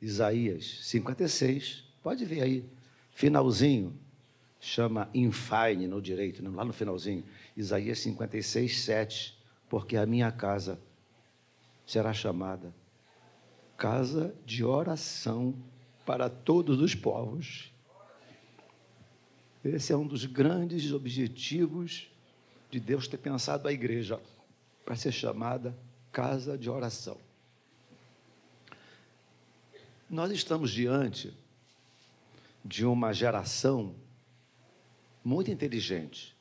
Isaías 56, pode ver aí, finalzinho, chama infine no direito, lá no finalzinho, Isaías 56, 7, porque a minha casa será chamada casa de oração para todos os povos. Esse é um dos grandes objetivos de Deus ter pensado a igreja para ser chamada casa de oração. Nós estamos diante de uma geração muito inteligente.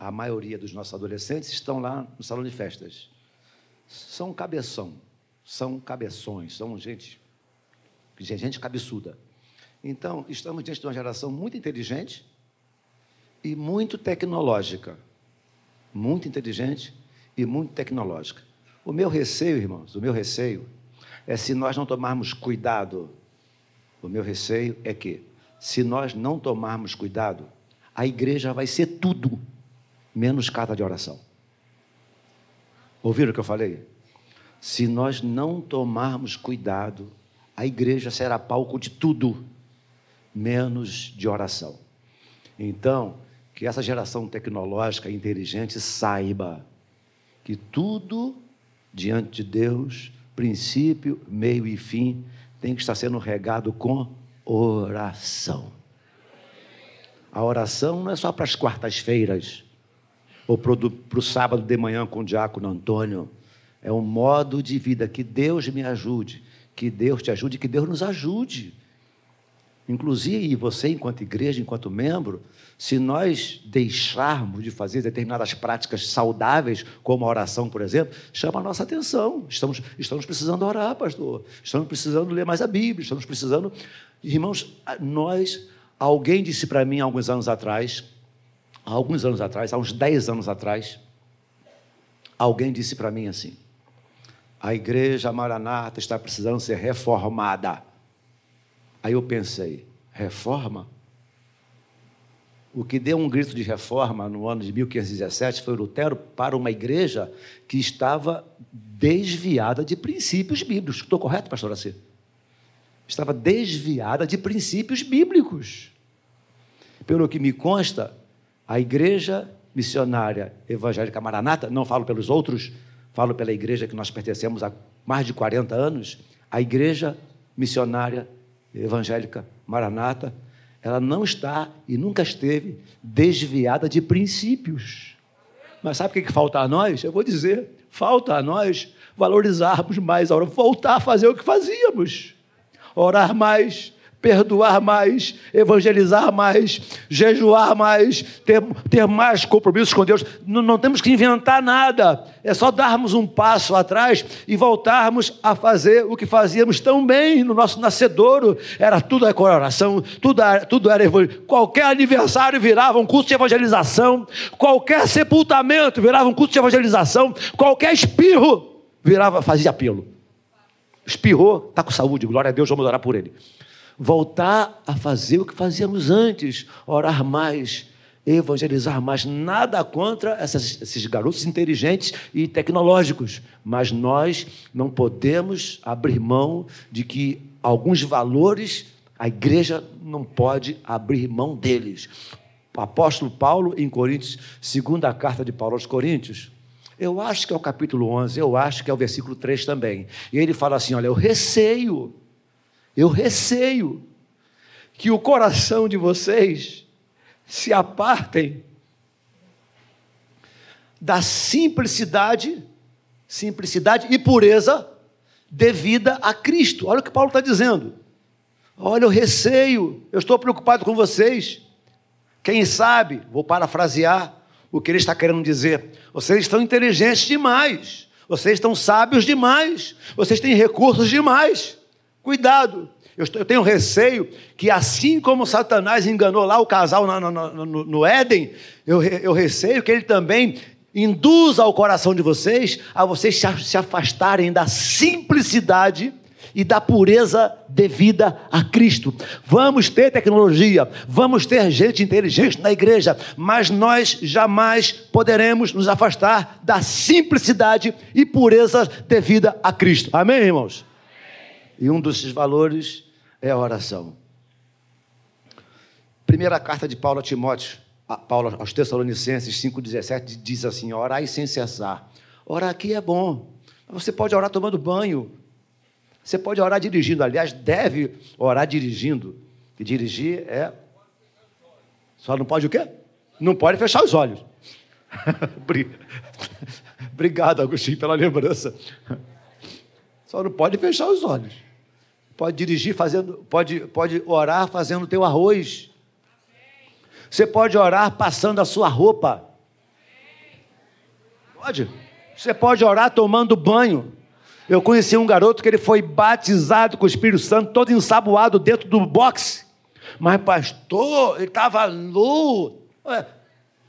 a maioria dos nossos adolescentes estão lá no salão de festas. São cabeção, são cabeções, são gente, gente cabeçuda. Então, estamos diante de uma geração muito inteligente e muito tecnológica. Muito inteligente e muito tecnológica. O meu receio, irmãos, o meu receio é se nós não tomarmos cuidado. O meu receio é que, se nós não tomarmos cuidado, a igreja vai ser tudo, menos casa de oração. Ouviram o que eu falei? Se nós não tomarmos cuidado, a igreja será palco de tudo, menos de oração. Então, que essa geração tecnológica inteligente saiba que tudo diante de Deus princípio, meio e fim, tem que estar sendo regado com oração. A oração não é só para as quartas-feiras, ou para o sábado de manhã com o diácono Antônio. É um modo de vida. Que Deus me ajude, que Deus te ajude, que Deus nos ajude. Inclusive, você, enquanto igreja, enquanto membro, se nós deixarmos de fazer determinadas práticas saudáveis, como a oração, por exemplo, chama a nossa atenção. Estamos, estamos precisando orar, pastor. Estamos precisando ler mais a Bíblia. Estamos precisando. Irmãos, nós. Alguém disse para mim alguns anos atrás, alguns anos atrás, há uns 10 anos atrás, alguém disse para mim assim: a igreja Maranata está precisando ser reformada. Aí eu pensei: reforma? O que deu um grito de reforma no ano de 1517 foi Lutero para uma igreja que estava desviada de princípios bíblicos. Estou correto, pastor Assi? Estava desviada de princípios bíblicos. Pelo que me consta, a igreja missionária evangélica Maranata, não falo pelos outros, falo pela igreja que nós pertencemos há mais de 40 anos, a igreja missionária evangélica Maranata ela não está e nunca esteve desviada de princípios. Mas sabe o que falta a nós? Eu vou dizer: falta a nós valorizarmos mais a hora, voltar a fazer o que fazíamos, orar mais, perdoar mais, evangelizar mais, jejuar mais, ter, ter mais compromissos com Deus. Não, não, temos que inventar nada, é só darmos um passo atrás e voltarmos a fazer o que fazíamos tão bem no nosso nascedouro. Era tudo a oração, tudo era, tudo era Qualquer aniversário virava um curso de evangelização, qualquer sepultamento virava um curso de evangelização, qualquer espirro virava, fazia apelo. Espirrou, está com saúde, glória a Deus, vamos orar por ele voltar a fazer o que fazíamos antes, orar mais, evangelizar mais. Nada contra essas, esses garotos inteligentes e tecnológicos, mas nós não podemos abrir mão de que alguns valores a igreja não pode abrir mão deles. O apóstolo Paulo, em Coríntios, segunda carta de Paulo aos Coríntios, eu acho que é o capítulo 11, eu acho que é o versículo 3 também. E ele fala assim: olha, eu receio eu receio que o coração de vocês se apartem da simplicidade, simplicidade e pureza devida a Cristo. Olha o que Paulo está dizendo. Olha, eu receio, eu estou preocupado com vocês. Quem sabe, vou parafrasear o que ele está querendo dizer. Vocês estão inteligentes demais, vocês estão sábios demais, vocês têm recursos demais. Cuidado. Eu, tenho receio que, assim como Satanás enganou lá o casal no, no, no, no Éden, eu, eu receio que ele também induza ao coração de vocês a vocês se afastarem da simplicidade e da pureza devida a Cristo. Vamos ter tecnologia, vamos ter gente inteligente na igreja, mas nós jamais poderemos nos afastar da simplicidade e pureza devida a Cristo. Amém, irmãos? E um desses valores é a oração. Primeira carta de Paulo a Timóteo, a Paulo aos Tessalonicenses 5,17 diz assim: orai sem cessar. Orar aqui é bom. Você pode orar tomando banho. Você pode orar dirigindo. Aliás, deve orar dirigindo. E dirigir é. Só não pode o quê? Não pode fechar os olhos. Obrigado, Agostinho, pela lembrança. Só não pode fechar os olhos. Pode dirigir fazendo, pode, pode orar fazendo o teu arroz. Você pode orar passando a sua roupa. Pode. Você pode orar tomando banho. Eu conheci um garoto que ele foi batizado com o Espírito Santo, todo ensaboado dentro do boxe. Mas, pastor, ele estava nu.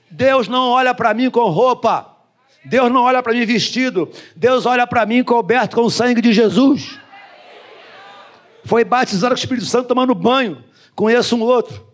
Deus não olha para mim com roupa. Deus não olha para mim vestido. Deus olha para mim coberto com o sangue de Jesus. Foi batizado com o Espírito Santo tomando banho. Conheço um outro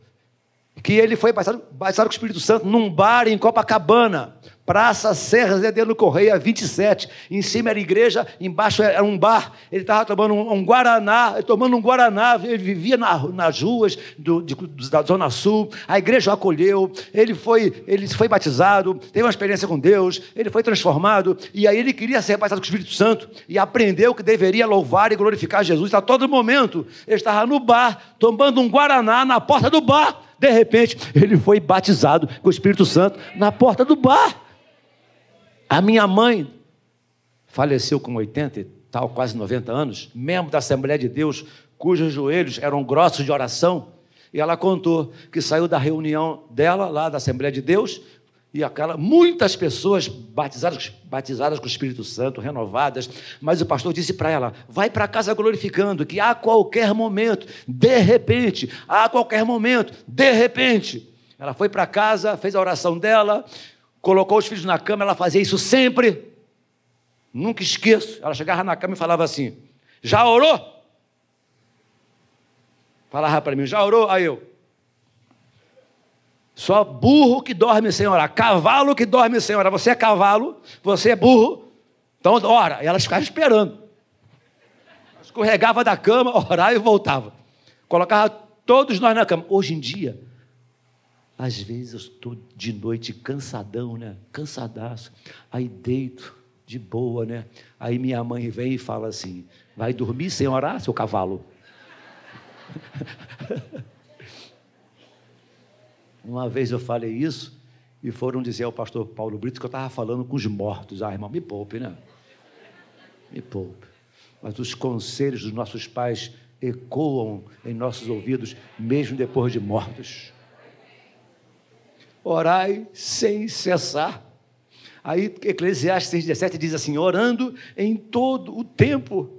que ele foi batizado, batizado com o Espírito Santo num bar em Copacabana. Praça Serra Zedelo Correia 27. Em cima era igreja, embaixo era um bar. Ele estava tomando um, um, Guaraná, tomando um Guaraná. Ele vivia na, nas ruas do, de, da Zona Sul. A igreja o acolheu. Ele foi, ele foi batizado, teve uma experiência com Deus. Ele foi transformado. E aí ele queria ser batizado com o Espírito Santo. E aprendeu que deveria louvar e glorificar Jesus a todo momento. Ele estava no bar, tomando um Guaraná na porta do bar. De repente, ele foi batizado com o Espírito Santo na porta do bar. A minha mãe faleceu com 80 e tal, quase 90 anos, membro da Assembleia de Deus, cujos joelhos eram grossos de oração, e ela contou que saiu da reunião dela, lá da Assembleia de Deus, e aquela, muitas pessoas batizadas, batizadas com o Espírito Santo, renovadas, mas o pastor disse para ela: vai para casa glorificando, que a qualquer momento, de repente, a qualquer momento, de repente, ela foi para casa, fez a oração dela, colocou os filhos na cama, ela fazia isso sempre. Nunca esqueço. Ela chegava na cama e falava assim: Já orou? Falava para mim: Já orou? Aí eu. Só burro que dorme sem orar. Cavalo que dorme sem orar. Você é cavalo, você é burro. Então ora. E elas ficavam esperando. Escorregava da cama, orava e voltava. Colocava todos nós na cama. Hoje em dia, às vezes eu estou de noite cansadão, né? Cansadaço. Aí deito de boa, né? Aí minha mãe vem e fala assim: vai dormir sem orar, seu cavalo? Uma vez eu falei isso e foram dizer ao pastor Paulo Brito que eu estava falando com os mortos. Ah, irmão, me poupe, né? Me poupe. Mas os conselhos dos nossos pais ecoam em nossos ouvidos, mesmo depois de mortos orai sem cessar. Aí Eclesiastes 6,17 diz assim: orando em todo o tempo.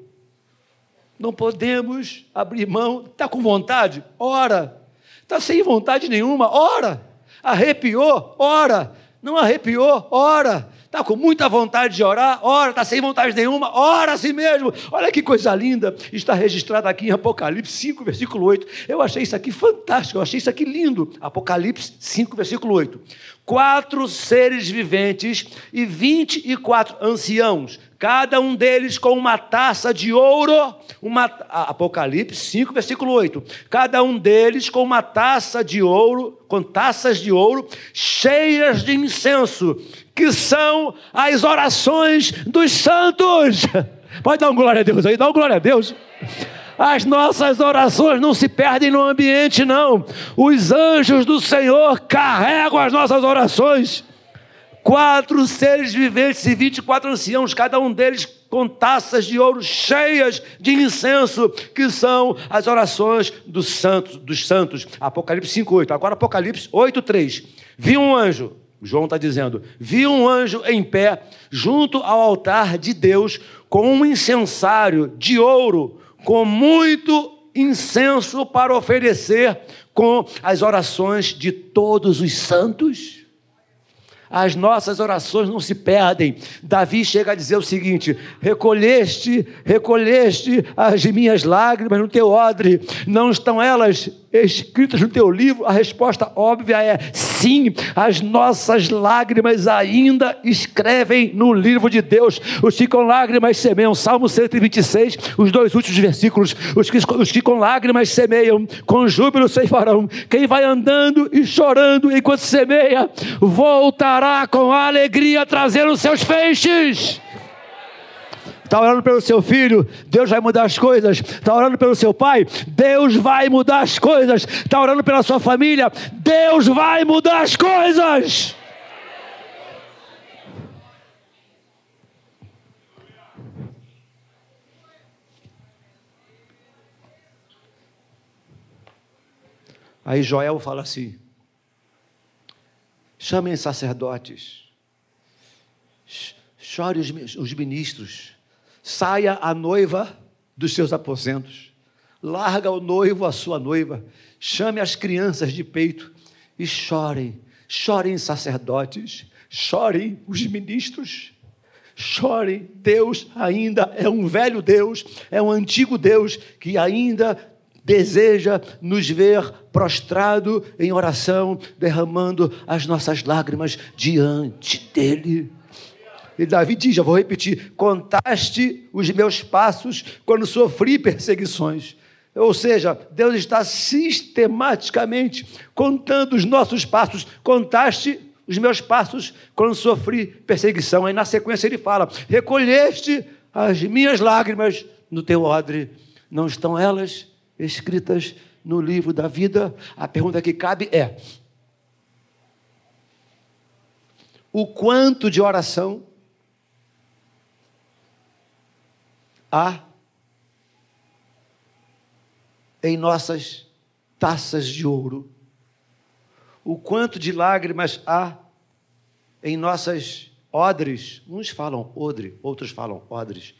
Não podemos abrir mão. Está com vontade? Ora. Está sem vontade nenhuma? Ora. Arrepiou? Ora. Não arrepiou? Ora. Está com muita vontade de orar? Ora, está sem vontade nenhuma? Ora a si mesmo. Olha que coisa linda. Está registrado aqui em Apocalipse 5, versículo 8. Eu achei isso aqui fantástico, eu achei isso aqui lindo. Apocalipse 5, versículo 8. Quatro seres viventes e vinte e quatro anciãos, cada um deles com uma taça de ouro, uma, Apocalipse 5, versículo 8. Cada um deles com uma taça de ouro, com taças de ouro cheias de incenso, que são as orações dos santos. Pode dar um glória a Deus aí, dá um glória a Deus. As nossas orações não se perdem no ambiente, não. Os anjos do Senhor carregam as nossas orações. Quatro seres viventes e vinte e quatro anciãos, cada um deles com taças de ouro cheias de incenso, que são as orações dos santos, dos santos. Apocalipse 5:8. Agora Apocalipse 8:3. Vi um anjo João está dizendo: vi um anjo em pé junto ao altar de Deus com um incensário de ouro, com muito incenso para oferecer com as orações de todos os santos. As nossas orações não se perdem. Davi chega a dizer o seguinte: recolheste, recolheste as minhas lágrimas no teu odre, não estão elas escritas no teu livro? A resposta óbvia é sim, as nossas lágrimas ainda escrevem no livro de Deus. Os que com lágrimas semeiam, Salmo 126, os dois últimos versículos. Os que, os que com lágrimas semeiam, com júbilo ceifarão. Quem vai andando e chorando enquanto semeia, voltará com alegria trazendo seus feixes. Está orando pelo seu filho, Deus vai mudar as coisas. Está orando pelo seu pai, Deus vai mudar as coisas. Está orando pela sua família, Deus vai mudar as coisas. Aí Joel fala assim: chamem sacerdotes, chore os ministros, saia a noiva dos seus aposentos, larga o noivo a sua noiva, chame as crianças de peito e chorem, chorem sacerdotes, chorem os ministros, chorem. Deus ainda é um velho Deus, é um antigo Deus que ainda deseja nos ver prostrado em oração, derramando as nossas lágrimas diante dele. E Davi diz, já vou repetir: contaste os meus passos quando sofri perseguições. Ou seja, Deus está sistematicamente contando os nossos passos. Contaste os meus passos quando sofri perseguição. Aí na sequência ele fala: recolheste as minhas lágrimas no teu odre. Não estão elas escritas no livro da vida? A pergunta que cabe é: o quanto de oração há em nossas taças de ouro, o quanto de lágrimas há em nossas odres, uns falam odre, outros falam odres,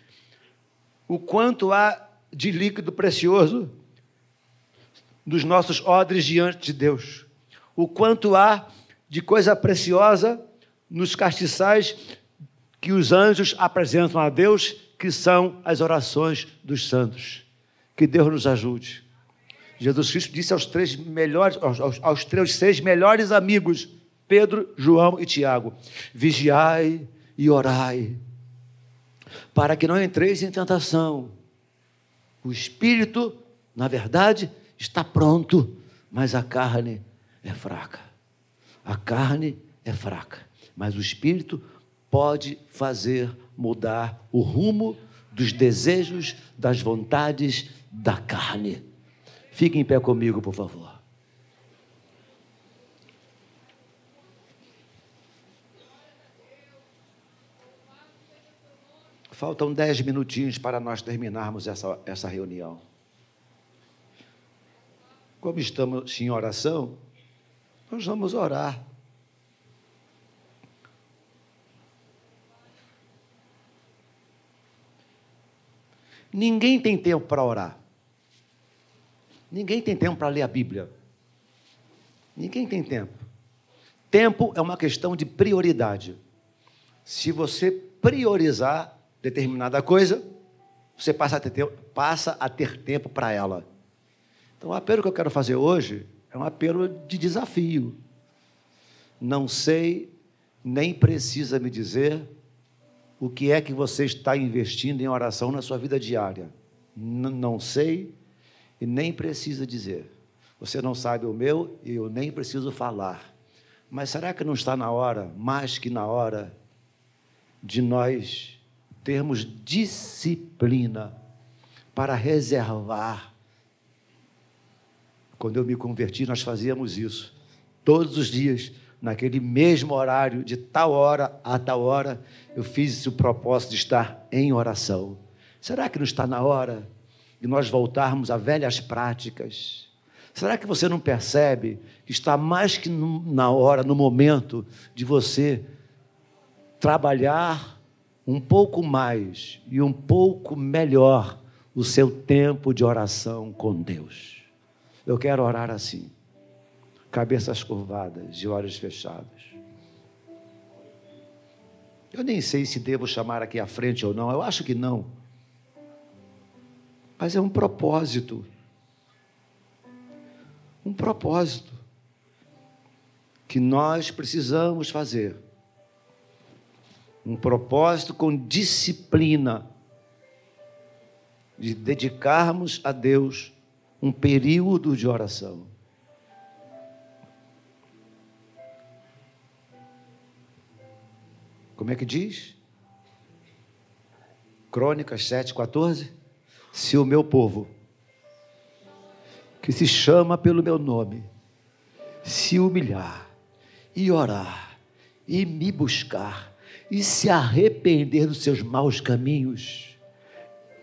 o quanto há de líquido precioso nos nossos odres diante de Deus, o quanto há de coisa preciosa nos castiçais que os anjos apresentam a Deus que são as orações dos santos. Que Deus nos ajude. Jesus Cristo disse aos três melhores, aos, aos, aos três seis melhores amigos, Pedro, João e Tiago: vigiai e orai, para que não entreis em tentação. O espírito, na verdade, está pronto, mas a carne é fraca. A carne é fraca, mas o espírito pode fazer mudar o rumo dos desejos, das vontades da carne. Fique em pé comigo, por favor. Faltam dez minutinhos para nós terminarmos essa, essa reunião. Como estamos em oração, nós vamos orar. Ninguém tem tempo para orar. Ninguém tem tempo para ler a Bíblia. Ninguém tem tempo. Tempo é uma questão de prioridade. Se você priorizar determinada coisa, você passa a ter, passa a ter tempo para ela. Então, o apelo que eu quero fazer hoje é um apelo de desafio. Não sei, nem precisa me dizer o que é que você está investindo em oração na sua vida diária. N não sei e nem precisa dizer. Você não sabe o meu e eu nem preciso falar. Mas será que não está na hora, mais que na hora, de nós termos disciplina para reservar? Quando eu me converti, nós fazíamos isso. Todos os dias naquele mesmo horário, de tal hora a tal hora, eu fiz o propósito de estar em oração. Será que não está na hora de nós voltarmos a velhas práticas? Será que você não percebe que está mais que na hora, no momento, de você trabalhar um pouco mais e um pouco melhor o seu tempo de oração com Deus? Eu quero orar assim cabeças curvadas e olhos fechados. Eu nem sei se devo chamar aqui à frente ou não, eu acho que não. Mas é um propósito. um propósito que nós precisamos fazer. Um propósito com disciplina de dedicarmos a Deus um período de oração. Como é que diz? Crônicas 7,14. Se o meu povo, que se chama pelo meu nome, se humilhar e orar e me buscar e se arrepender dos seus maus caminhos,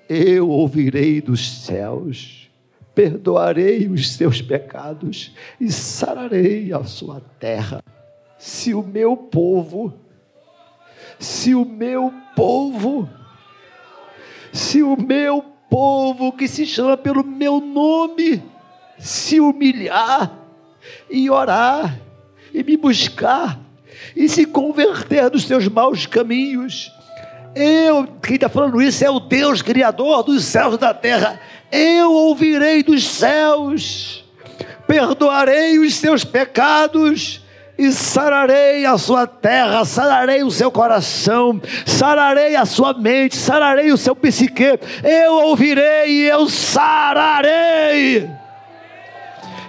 eu ouvirei dos céus, perdoarei os seus pecados e sararei a sua terra. Se o meu povo, se o meu povo, se o meu povo que se chama pelo meu nome, se humilhar e orar e me buscar e se converter dos seus maus caminhos. Eu, quem está falando isso é o Deus Criador dos céus e da terra. Eu ouvirei dos céus, perdoarei os seus pecados e sararei a sua terra, sararei o seu coração, sararei a sua mente, sararei o seu psique. Eu ouvirei e eu sararei.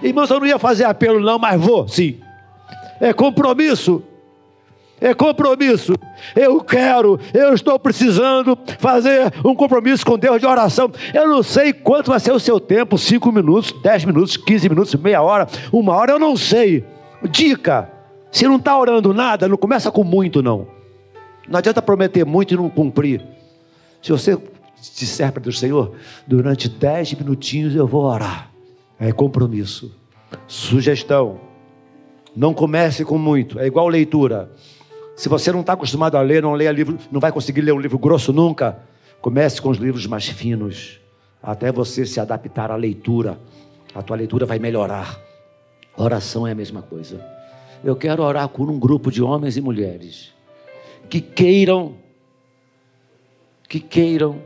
Irmãos, eu não ia fazer apelo, não, mas vou, sim. É compromisso. É compromisso. Eu quero, eu estou precisando fazer um compromisso com Deus de oração. Eu não sei quanto vai ser o seu tempo: cinco minutos, dez minutos, quinze minutos, meia hora, uma hora, eu não sei. Dica: se não está orando nada, não começa com muito, não. Não adianta prometer muito e não cumprir. Se você disser para Deus, Senhor, durante dez minutinhos eu vou orar. É compromisso. Sugestão: não comece com muito, é igual leitura. Se você não está acostumado a ler, não leia livro, não vai conseguir ler um livro grosso nunca. Comece com os livros mais finos, até você se adaptar à leitura. A tua leitura vai melhorar. Oração é a mesma coisa. Eu quero orar por um grupo de homens e mulheres que queiram, que queiram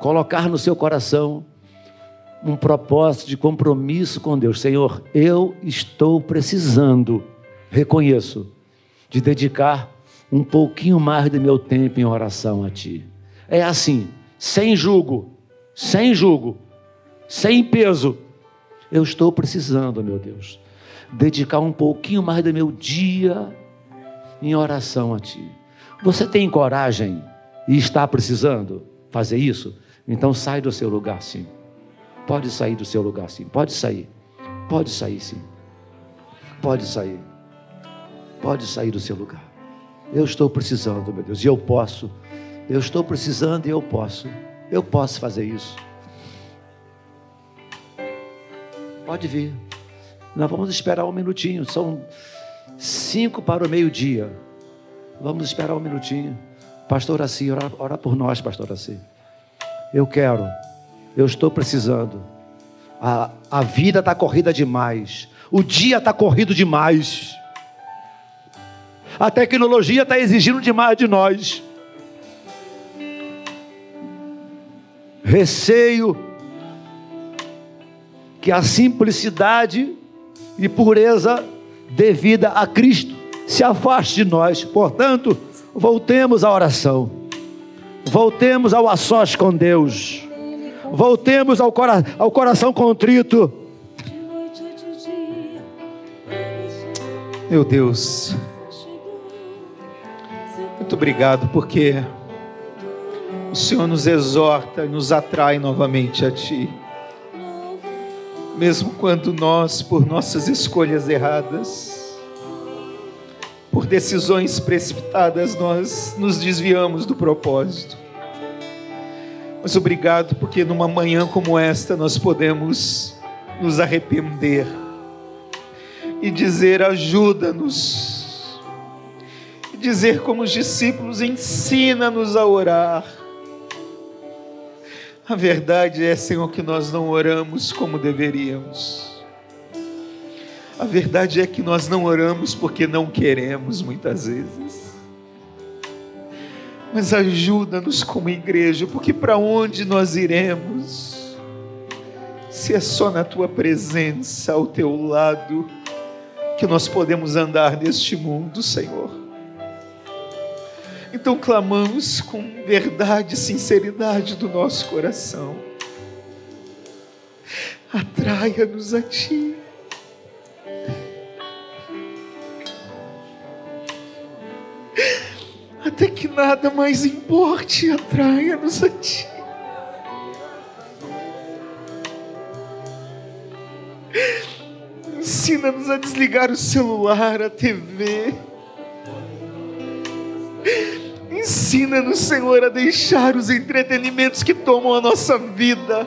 colocar no seu coração um propósito de compromisso com Deus. Senhor, eu estou precisando, reconheço, de dedicar um pouquinho mais do meu tempo em oração a Ti. É assim, sem julgo, sem julgo, sem peso. Eu estou precisando, meu Deus, dedicar um pouquinho mais do meu dia em oração a Ti. Você tem coragem e está precisando fazer isso? Então sai do seu lugar, sim. Pode sair do seu lugar, sim. Pode sair. Pode sair, sim. Pode sair. Pode sair do seu lugar. Eu estou precisando, meu Deus, e eu posso. Eu estou precisando e eu posso. Eu posso fazer isso. Pode vir. Nós vamos esperar um minutinho. São cinco para o meio-dia. Vamos esperar um minutinho. Pastor Assi, ora, ora por nós, Pastor Assi. Eu quero. Eu estou precisando. A, a vida está corrida demais. O dia está corrido demais. A tecnologia está exigindo demais de nós. Receio que a simplicidade e pureza devida a Cristo se afaste de nós. Portanto, voltemos à oração. Voltemos ao a sós com Deus. Voltemos ao, cora ao coração contrito. Meu Deus, muito obrigado porque o Senhor nos exorta e nos atrai novamente a Ti. Mesmo quando nós, por nossas escolhas erradas, por decisões precipitadas, nós nos desviamos do propósito. Mas obrigado porque numa manhã como esta nós podemos nos arrepender e dizer: ajuda-nos. E dizer como os discípulos: ensina-nos a orar. A verdade é, Senhor, que nós não oramos como deveríamos. A verdade é que nós não oramos porque não queremos muitas vezes. Mas ajuda-nos como igreja, porque para onde nós iremos? se é só na tua presença, ao teu lado, que nós podemos andar neste mundo, Senhor. Então clamamos com verdade e sinceridade do nosso coração. Atraia-nos a Ti. Até que nada mais importe, atraia-nos a Ti. Ensina-nos a desligar o celular, a TV. Ensina-nos, Senhor, a deixar os entretenimentos que tomam a nossa vida.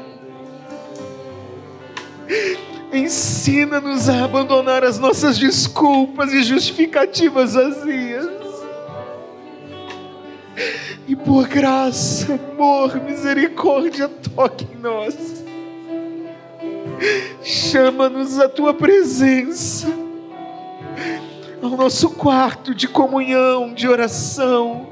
Ensina-nos a abandonar as nossas desculpas e justificativas vazias. E por graça, amor, misericórdia, toque em nós. Chama-nos à tua presença, ao nosso quarto de comunhão, de oração.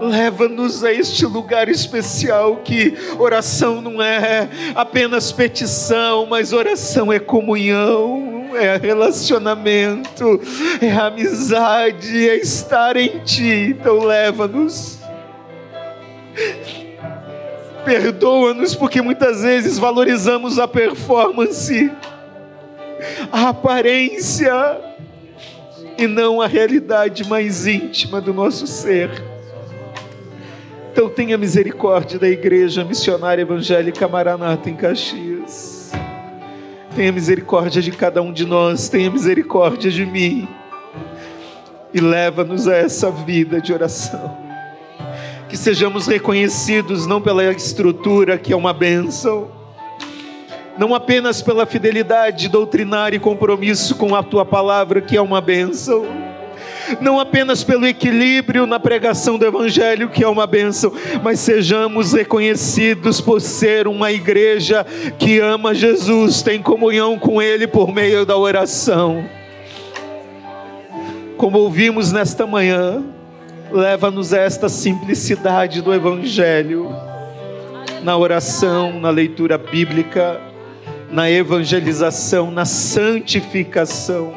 Leva-nos a este lugar especial que oração não é apenas petição, mas oração é comunhão, é relacionamento, é amizade, é estar em Ti. Então leva-nos Perdoa-nos porque muitas vezes valorizamos a performance, a aparência e não a realidade mais íntima do nosso ser. Então tenha misericórdia da Igreja Missionária Evangélica Maranata em Caxias. Tenha misericórdia de cada um de nós, tenha misericórdia de mim. E leva-nos a essa vida de oração que sejamos reconhecidos não pela estrutura, que é uma bênção, não apenas pela fidelidade doutrinária e compromisso com a tua palavra, que é uma bênção, não apenas pelo equilíbrio na pregação do Evangelho, que é uma bênção, mas sejamos reconhecidos por ser uma igreja que ama Jesus, tem comunhão com Ele por meio da oração. Como ouvimos nesta manhã, Leva-nos a esta simplicidade do Evangelho, na oração, na leitura bíblica, na evangelização, na santificação,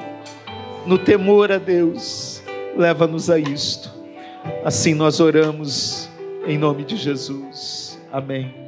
no temor a Deus. Leva-nos a isto. Assim nós oramos em nome de Jesus. Amém.